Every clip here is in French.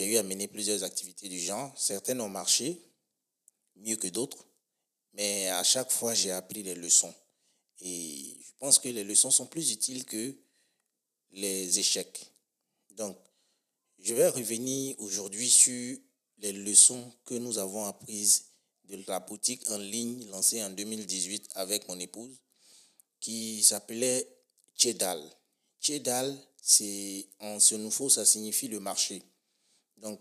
j'ai eu à mener plusieurs activités du genre. Certaines ont marché mieux que d'autres, mais à chaque fois, j'ai appris les leçons. Et je pense que les leçons sont plus utiles que les échecs. Donc, je vais revenir aujourd'hui sur les leçons que nous avons apprises de la boutique en ligne lancée en 2018 avec mon épouse qui s'appelait Chedal. Chedal, c'est en ce nouveau, ça signifie le marché. Donc,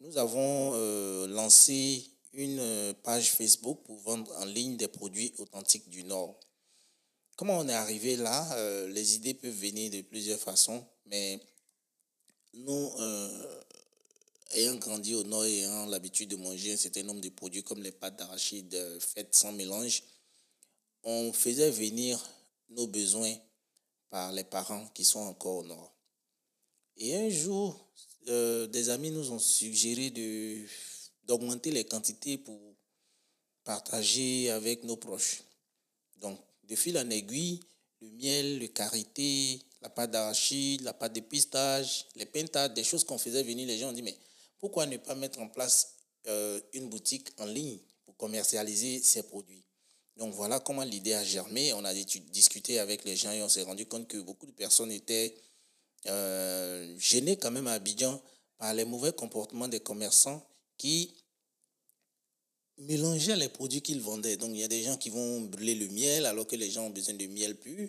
nous avons euh, lancé une euh, page Facebook pour vendre en ligne des produits authentiques du Nord. Comment on est arrivé là? Euh, Les idées peuvent venir de plusieurs façons, mais nous, ayant grandi au Nord et ayant l'habitude de manger un certain nombre de produits comme les pâtes d'arachide faites sans mélange, on faisait venir nos besoins par les parents qui sont encore au Nord. Et un jour, euh, des amis nous ont suggéré d'augmenter les quantités pour partager avec nos proches. Donc, de fil en aiguille, le miel, le karité, la pâte d'arachide, la pâte de pistache, les pentades, des choses qu'on faisait venir, les gens ont dit, mais pourquoi ne pas mettre en place euh, une boutique en ligne pour commercialiser ces produits? Donc voilà comment l'idée a germé. On a discuté avec les gens et on s'est rendu compte que beaucoup de personnes étaient euh, gênées quand même à Abidjan par les mauvais comportements des commerçants qui mélangeaient les produits qu'ils vendaient. Donc il y a des gens qui vont brûler le miel alors que les gens ont besoin de miel pur.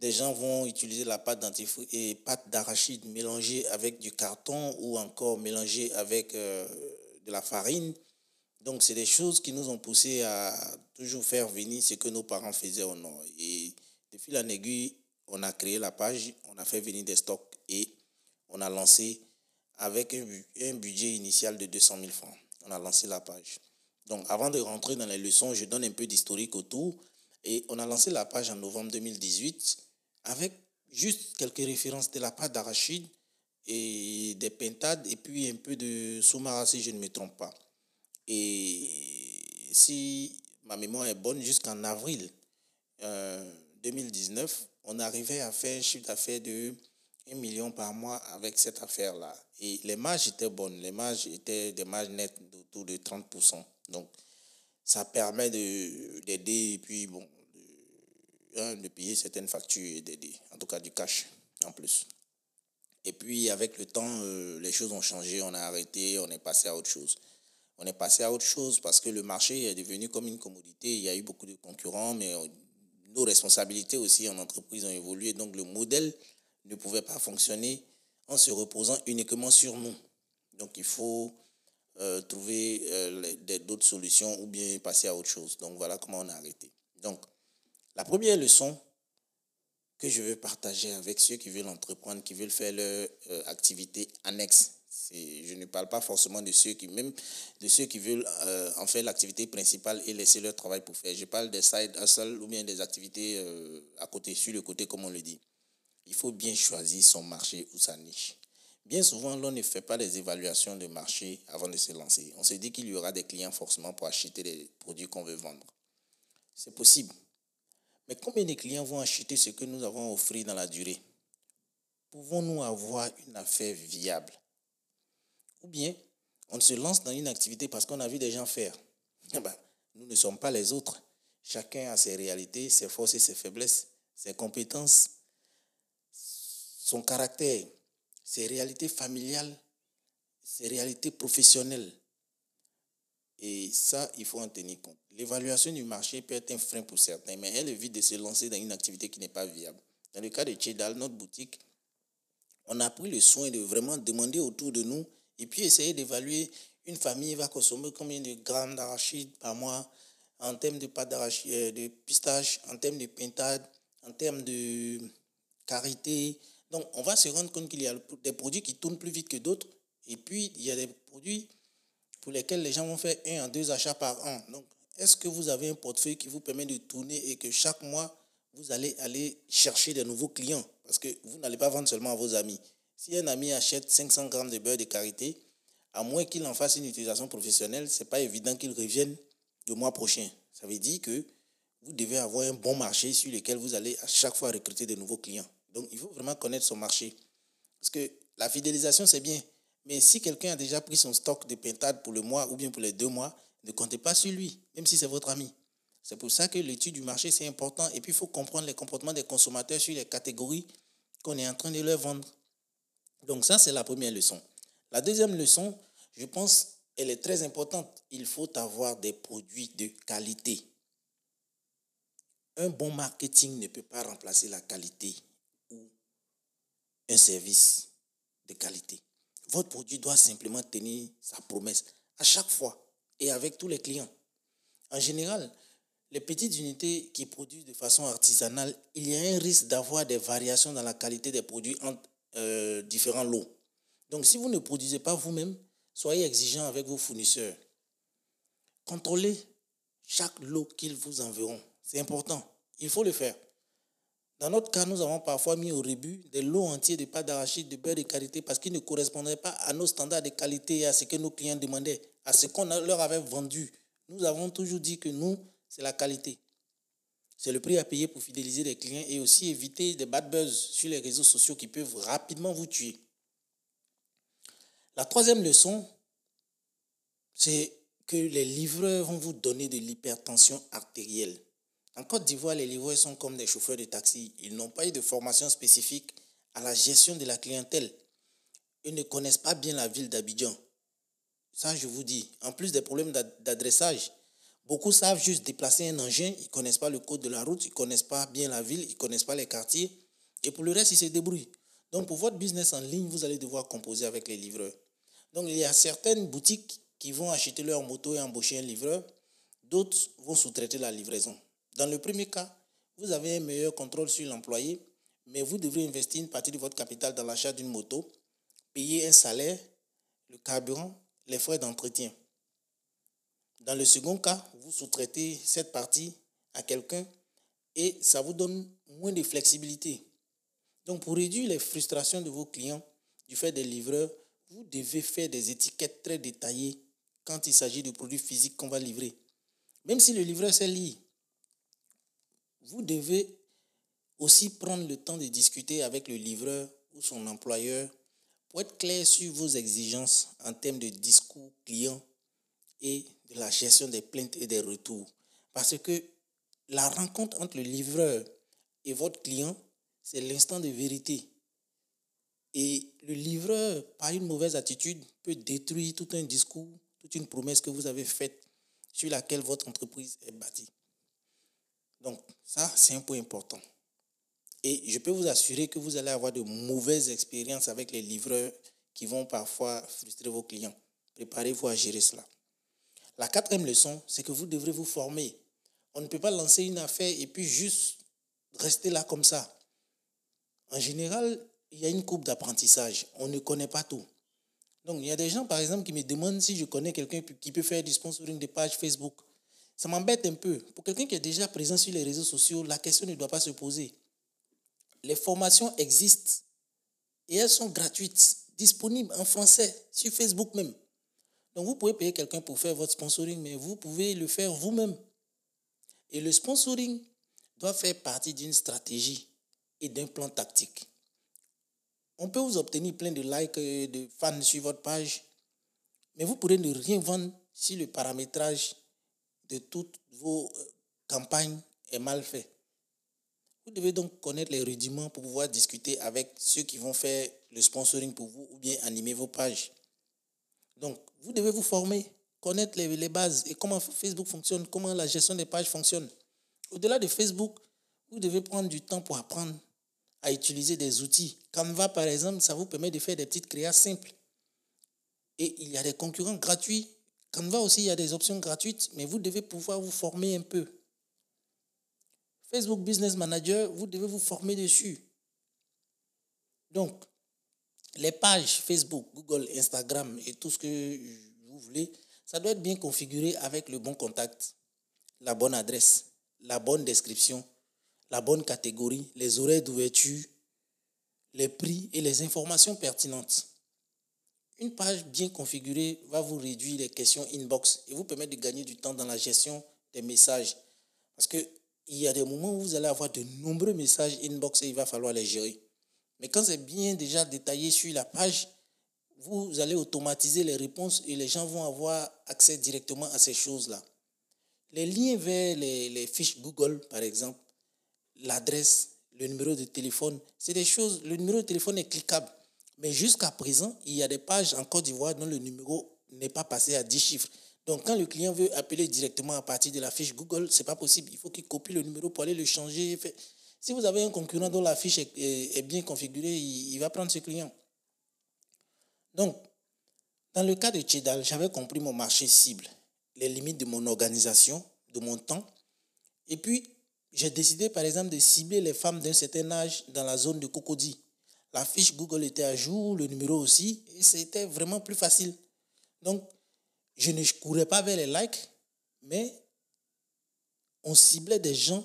Des gens vont utiliser la pâte et pâte d'arachide mélangée avec du carton ou encore mélangée avec euh, de la farine. Donc, c'est des choses qui nous ont poussé à toujours faire venir ce que nos parents faisaient au Nord. Et de fil aiguille, on a créé la page, on a fait venir des stocks et on a lancé avec un, un budget initial de 200 000 francs. On a lancé la page. Donc, avant de rentrer dans les leçons, je donne un peu d'historique autour. Et on a lancé la page en novembre 2018 avec juste quelques références de la pâte d'arachide et des pentades et puis un peu de soumara si je ne me trompe pas. Et si ma mémoire est bonne, jusqu'en avril 2019, euh, on arrivait à faire un chiffre d'affaires de 1 million par mois avec cette affaire-là. Et les marges étaient bonnes. Les marges étaient des marges nettes d'autour de 30%. Donc, ça permet d'aider et puis, bon, de payer certaines factures et d'aider, en tout cas du cash en plus. Et puis avec le temps, euh, les choses ont changé, on a arrêté, on est passé à autre chose. On est passé à autre chose parce que le marché est devenu comme une commodité. Il y a eu beaucoup de concurrents, mais nos responsabilités aussi en entreprise ont évolué. Donc le modèle ne pouvait pas fonctionner en se reposant uniquement sur nous. Donc il faut euh, trouver euh, d'autres solutions ou bien passer à autre chose. Donc voilà comment on a arrêté. Donc la première leçon que je veux partager avec ceux qui veulent entreprendre, qui veulent faire leur euh, activité annexe, je ne parle pas forcément de ceux qui, même de ceux qui veulent euh, en faire l'activité principale et laisser leur travail pour faire. Je parle des side hustle ou bien des activités euh, à côté, sur le côté, comme on le dit. Il faut bien choisir son marché ou sa niche. Bien souvent, l'on ne fait pas des évaluations de marché avant de se lancer. On se dit qu'il y aura des clients forcément pour acheter les produits qu'on veut vendre. C'est possible. Mais combien de clients vont acheter ce que nous avons offert dans la durée? Pouvons-nous avoir une affaire viable? Ou bien, on se lance dans une activité parce qu'on a vu des gens faire. Eh ben, nous ne sommes pas les autres. Chacun a ses réalités, ses forces et ses faiblesses, ses compétences, son caractère, ses réalités familiales, ses réalités professionnelles. Et ça, il faut en tenir compte. L'évaluation du marché peut être un frein pour certains, mais elle évite de se lancer dans une activité qui n'est pas viable. Dans le cas de Chedal, notre boutique, on a pris le soin de vraiment demander autour de nous et puis essayer d'évaluer une famille va consommer combien de grammes d'arachide par mois en termes de pâte d'arachide, euh, de pistache, en termes de pintade, en termes de carité. Donc, on va se rendre compte qu'il y a des produits qui tournent plus vite que d'autres. Et puis, il y a des produits pour lesquels les gens vont faire un à deux achats par an. Donc, est-ce que vous avez un portefeuille qui vous permet de tourner et que chaque mois, vous allez aller chercher de nouveaux clients? Parce que vous n'allez pas vendre seulement à vos amis. Si un ami achète 500 grammes de beurre de karité, à moins qu'il en fasse une utilisation professionnelle, ce n'est pas évident qu'il revienne le mois prochain. Ça veut dire que vous devez avoir un bon marché sur lequel vous allez à chaque fois recruter de nouveaux clients. Donc, il faut vraiment connaître son marché. Parce que la fidélisation, c'est bien. Mais si quelqu'un a déjà pris son stock de pintade pour le mois ou bien pour les deux mois, ne comptez pas sur lui, même si c'est votre ami. C'est pour ça que l'étude du marché, c'est important. Et puis, il faut comprendre les comportements des consommateurs sur les catégories qu'on est en train de leur vendre. Donc ça, c'est la première leçon. La deuxième leçon, je pense, elle est très importante. Il faut avoir des produits de qualité. Un bon marketing ne peut pas remplacer la qualité ou un service de qualité. Votre produit doit simplement tenir sa promesse à chaque fois et avec tous les clients. En général, les petites unités qui produisent de façon artisanale, il y a un risque d'avoir des variations dans la qualité des produits entre euh, différents lots. Donc, si vous ne produisez pas vous-même, soyez exigeant avec vos fournisseurs. Contrôlez chaque lot qu'ils vous enverront. C'est important. Il faut le faire. Dans notre cas, nous avons parfois mis au début des lots entiers de pâte d'arachide, de beurre de qualité parce qu'ils ne correspondaient pas à nos standards de qualité et à ce que nos clients demandaient, à ce qu'on leur avait vendu. Nous avons toujours dit que nous, c'est la qualité. C'est le prix à payer pour fidéliser les clients et aussi éviter des bad buzz sur les réseaux sociaux qui peuvent rapidement vous tuer. La troisième leçon, c'est que les livreurs vont vous donner de l'hypertension artérielle. En Côte d'Ivoire, les livreurs sont comme des chauffeurs de taxi. Ils n'ont pas eu de formation spécifique à la gestion de la clientèle. Ils ne connaissent pas bien la ville d'Abidjan. Ça, je vous dis. En plus des problèmes d'adressage, beaucoup savent juste déplacer un engin. Ils ne connaissent pas le code de la route. Ils ne connaissent pas bien la ville. Ils ne connaissent pas les quartiers. Et pour le reste, ils se débrouillent. Donc, pour votre business en ligne, vous allez devoir composer avec les livreurs. Donc, il y a certaines boutiques qui vont acheter leur moto et embaucher un livreur. D'autres vont sous-traiter la livraison. Dans le premier cas, vous avez un meilleur contrôle sur l'employé, mais vous devrez investir une partie de votre capital dans l'achat d'une moto, payer un salaire, le carburant, les frais d'entretien. Dans le second cas, vous sous-traitez cette partie à quelqu'un et ça vous donne moins de flexibilité. Donc pour réduire les frustrations de vos clients du fait des livreurs, vous devez faire des étiquettes très détaillées quand il s'agit de produits physiques qu'on va livrer. Même si le livreur sait lire, vous devez aussi prendre le temps de discuter avec le livreur ou son employeur pour être clair sur vos exigences en termes de discours client et de la gestion des plaintes et des retours. Parce que la rencontre entre le livreur et votre client, c'est l'instant de vérité. Et le livreur, par une mauvaise attitude, peut détruire tout un discours, toute une promesse que vous avez faite sur laquelle votre entreprise est bâtie. Donc, ça, c'est un point important. Et je peux vous assurer que vous allez avoir de mauvaises expériences avec les livreurs qui vont parfois frustrer vos clients. Préparez-vous à gérer cela. La quatrième leçon, c'est que vous devrez vous former. On ne peut pas lancer une affaire et puis juste rester là comme ça. En général, il y a une coupe d'apprentissage. On ne connaît pas tout. Donc, il y a des gens, par exemple, qui me demandent si je connais quelqu'un qui peut faire du sponsoring des pages Facebook. Ça m'embête un peu. Pour quelqu'un qui est déjà présent sur les réseaux sociaux, la question ne doit pas se poser. Les formations existent et elles sont gratuites, disponibles en français sur Facebook même. Donc vous pouvez payer quelqu'un pour faire votre sponsoring, mais vous pouvez le faire vous-même. Et le sponsoring doit faire partie d'une stratégie et d'un plan tactique. On peut vous obtenir plein de likes, et de fans sur votre page, mais vous pourrez ne rien vendre si le paramétrage de toutes vos euh, campagnes est mal fait. Vous devez donc connaître les rudiments pour pouvoir discuter avec ceux qui vont faire le sponsoring pour vous ou bien animer vos pages. Donc, vous devez vous former, connaître les, bases et comment Facebook fonctionne, comment la gestion des pages fonctionne. Au-delà de Facebook, vous devez prendre du temps pour apprendre à utiliser des outils. Canva, par exemple, ça vous permet de faire des petites créas simples. Et il y a des concurrents gratuits Canva aussi, il y a des options gratuites, mais vous devez pouvoir vous former un peu. Facebook Business Manager, vous devez vous former dessus. Donc, les pages Facebook, Google, Instagram et tout ce que vous voulez, ça doit être bien configuré avec le bon contact, la bonne adresse, la bonne description, la bonne catégorie, les horaires d'ouverture, les prix et les informations pertinentes. Une page bien configurée va vous réduire les questions inbox et vous permettre de gagner du temps dans la gestion des messages. Parce qu'il y a des moments où vous allez avoir de nombreux messages inbox et il va falloir les gérer. Mais quand c'est bien déjà détaillé sur la page, vous allez automatiser les réponses et les gens vont avoir accès directement à ces choses-là. Les liens vers les, les fiches Google, par exemple, l'adresse, le numéro de téléphone, c'est des choses, le numéro de téléphone est cliquable. Mais jusqu'à présent, il y a des pages en Côte d'Ivoire dont le numéro n'est pas passé à 10 chiffres. Donc, quand le client veut appeler directement à partir de la fiche Google, ce n'est pas possible. Il faut qu'il copie le numéro pour aller le changer. Si vous avez un concurrent dont la fiche est, bien configurée, il, va prendre ce client. Donc, dans le cas de Chedal, j'avais compris mon marché cible, les limites de mon organisation, de mon temps. Et puis, j'ai décidé, par exemple, de cibler les femmes d'un certain âge dans la zone de Cocody. La fiche Google était à jour, le numéro aussi, et c'était vraiment plus facile. Donc, je ne courais pas vers les likes, mais on ciblait des gens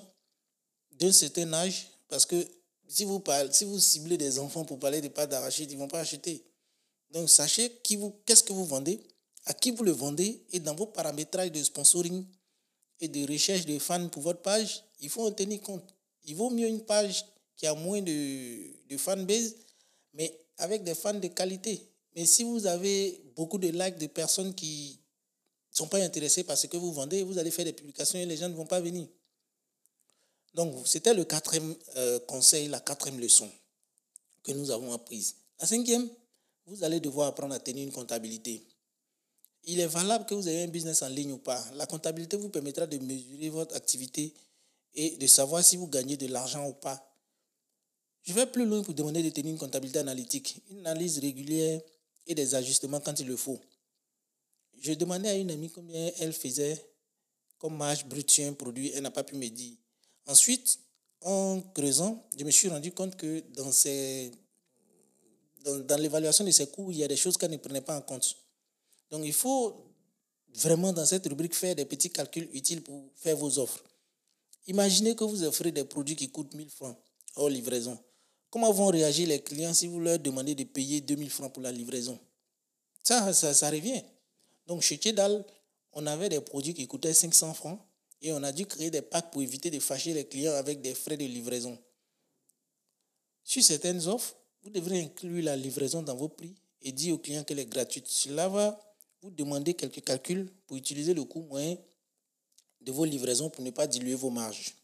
d'un certain âge, parce que si vous, parlez, si vous ciblez des enfants pour parler de pâtes d'arachide, ils ne vont pas acheter. Donc, sachez qu'est-ce que vous vendez, à qui vous le vendez, et dans vos paramétrages de sponsoring et de recherche de fans pour votre page, il faut en tenir compte. Il vaut mieux une page qui a moins de, de fanbase, mais avec des fans de qualité. Mais si vous avez beaucoup de likes de personnes qui ne sont pas intéressées par ce que vous vendez, vous allez faire des publications et les gens ne vont pas venir. Donc, c'était le quatrième euh, conseil, la quatrième leçon que nous avons apprise. La cinquième, vous allez devoir apprendre à tenir une comptabilité. Il est valable que vous ayez un business en ligne ou pas. La comptabilité vous permettra de mesurer votre activité et de savoir si vous gagnez de l'argent ou pas. Je vais plus loin pour demander de tenir une comptabilité analytique, une analyse régulière et des ajustements quand il le faut. Je demandais à une amie combien elle faisait comme marge brute sur un produit, elle n'a pas pu me dire. Ensuite, en creusant, je me suis rendu compte que dans, ces, dans, l'évaluation de ses coûts, il y a des choses qu'elle ne prenait pas en compte. Donc, il faut vraiment dans cette rubrique faire des petits calculs utiles pour faire vos offres. Imaginez que vous offrez des produits qui coûtent 1000 francs hors livraison. Comment vont réagir les clients si vous leur demandez de payer 2000 francs pour la livraison? Ça, ça, ça revient. Donc, chez Tidal, on avait des produits qui coûtaient 500 francs et on a dû créer des packs pour éviter de fâcher les clients avec des frais de livraison. Sur certaines offres, vous devrez inclure la livraison dans vos prix et dire aux clients qu'elle est gratuite. Cela va vous demander quelques calculs pour utiliser le coût moyen de vos livraisons pour ne pas diluer vos marges.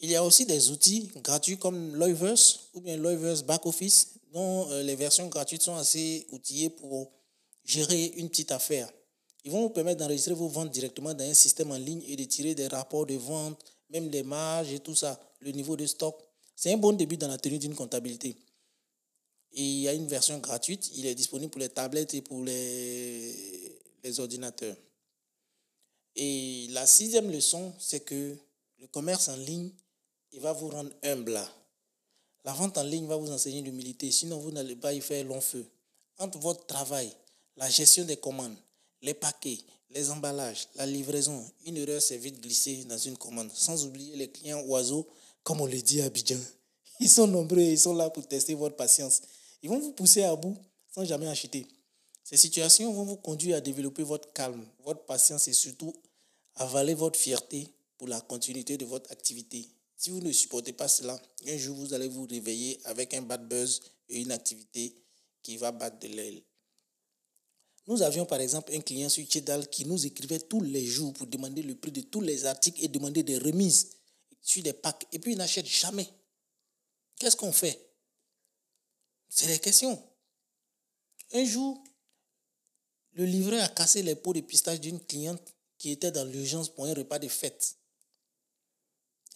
Il y a aussi des outils gratuits comme Loiverse ou bien Loiverse Back Office, dont euh, les versions gratuites sont assez outillées pour gérer une petite affaire. Ils vont vous permettre d'enregistrer vos ventes directement dans un système en ligne et de tirer des rapports de vente, même les marges et tout ça, le niveau de stock. C'est un bon début dans la tenue d'une comptabilité. Et il y a une version gratuite, il est disponible pour les tablettes et pour les, ordinateurs. Et la sixième leçon, c'est que le commerce en ligne il va vous rendre humble. La vente en ligne va vous enseigner l'humilité, sinon vous n'allez pas y faire long feu. Entre votre travail, la gestion des commandes, les paquets, les emballages, la livraison, une erreur s'est vite glissée dans une commande, sans oublier les clients oiseaux, comme on le dit à Abidjan. Ils sont nombreux, ils sont là pour tester votre patience. Ils vont vous pousser à bout sans jamais acheter. Ces situations vont vous conduire à développer votre calme, votre patience et surtout avaler votre fierté pour la continuité de votre activité. Si vous ne supportez pas cela, un jour vous allez vous réveiller avec un bad buzz et une activité qui va battre de l'aile. Nous avions par exemple un client sur Chedal qui nous écrivait tous les jours pour demander le prix de tous les articles et demander des remises sur des packs. Et puis il n'achète jamais. Qu'est-ce qu'on fait? C'est des questions. Un jour, le livreur a cassé les pots de pistache d'une cliente qui était dans l'urgence pour un repas de fête.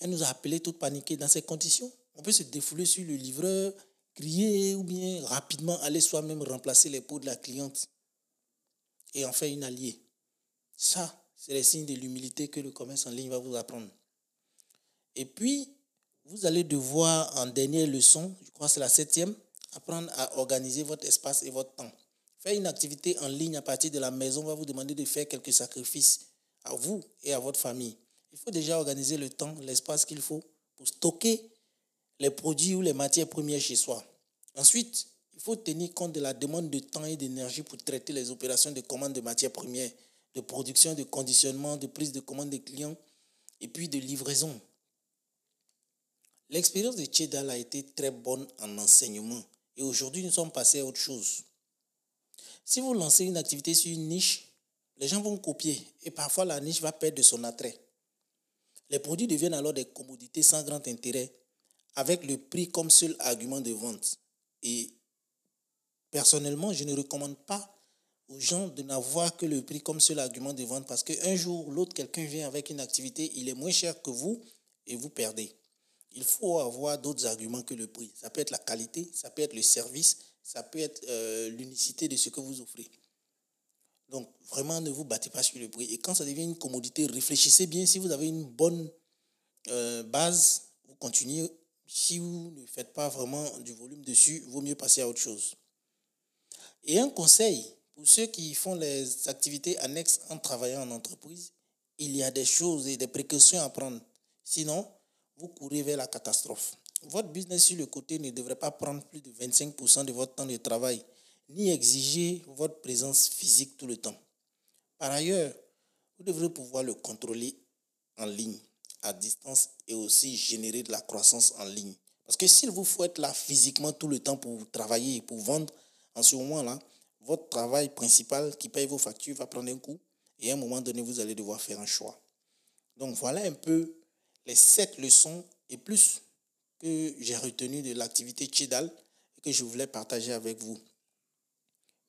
Elle nous a appelé toute paniquée. Dans ces conditions, on peut se défouler sur le livreur, crier ou bien rapidement aller soi-même remplacer les pots de la cliente et en faire une alliée. Ça, c'est les signes de l'humilité que le commerce en ligne va vous apprendre. Et puis, vous allez devoir, en dernière leçon, je crois que c'est la septième, apprendre à organiser votre espace et votre temps. Faire une activité en ligne à partir de la maison va vous demander de faire quelques sacrifices à vous et à votre famille. Il faut déjà organiser le temps, l'espace qu'il faut pour stocker les produits ou les matières premières chez soi. Ensuite, il faut tenir compte de la demande de temps et d'énergie pour traiter les opérations de commande de matières premières, de production, de conditionnement, de prise de commande des clients et puis de livraison. L'expérience de Chedal a été très bonne en enseignement et aujourd'hui nous sommes passés à autre chose. Si vous lancez une activité sur une niche, les gens vont copier et parfois la niche va perdre son attrait. Les produits deviennent alors des commodités sans grand intérêt, avec le prix comme seul argument de vente. Et personnellement, je ne recommande pas aux gens de n'avoir que le prix comme seul argument de vente parce qu'un jour ou l'autre, quelqu'un vient avec une activité, il est moins cher que vous et vous perdez. Il faut avoir d'autres arguments que le prix. Ça peut être la qualité, ça peut être le service, ça peut être euh, l'unicité de ce que vous offrez. Donc, vraiment, ne vous battez pas sur le prix. Et quand ça devient une commodité, réfléchissez bien. Si vous avez une bonne euh, base, vous continuez. Si vous ne faites pas vraiment du volume dessus, il vaut mieux passer à autre chose. Et un conseil, pour ceux qui font les activités annexes en travaillant en entreprise, il y a des choses et des précautions à prendre. Sinon, vous courez vers la catastrophe. Votre business sur le côté ne devrait pas prendre plus de 25% de votre temps de travail ni exiger votre présence physique tout le temps. Par ailleurs, vous devrez pouvoir le contrôler en ligne, à distance, et aussi générer de la croissance en ligne. Parce que s'il vous faut être là physiquement tout le temps pour travailler et pour vendre, en ce moment-là, votre travail principal qui paye vos factures va prendre un coup et à un moment donné, vous allez devoir faire un choix. Donc voilà un peu les sept leçons et plus que j'ai retenu de l'activité Chidal et que je voulais partager avec vous.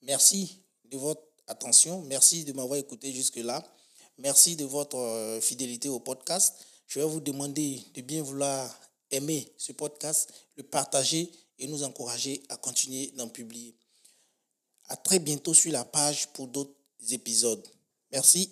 Merci de votre attention. Merci de m'avoir écouté jusque-là. Merci de votre euh, fidélité au podcast. Je vais vous demander de bien vouloir aimer ce podcast, le partager et nous encourager à continuer d'en publier. À très bientôt sur la page pour d'autres épisodes. Merci.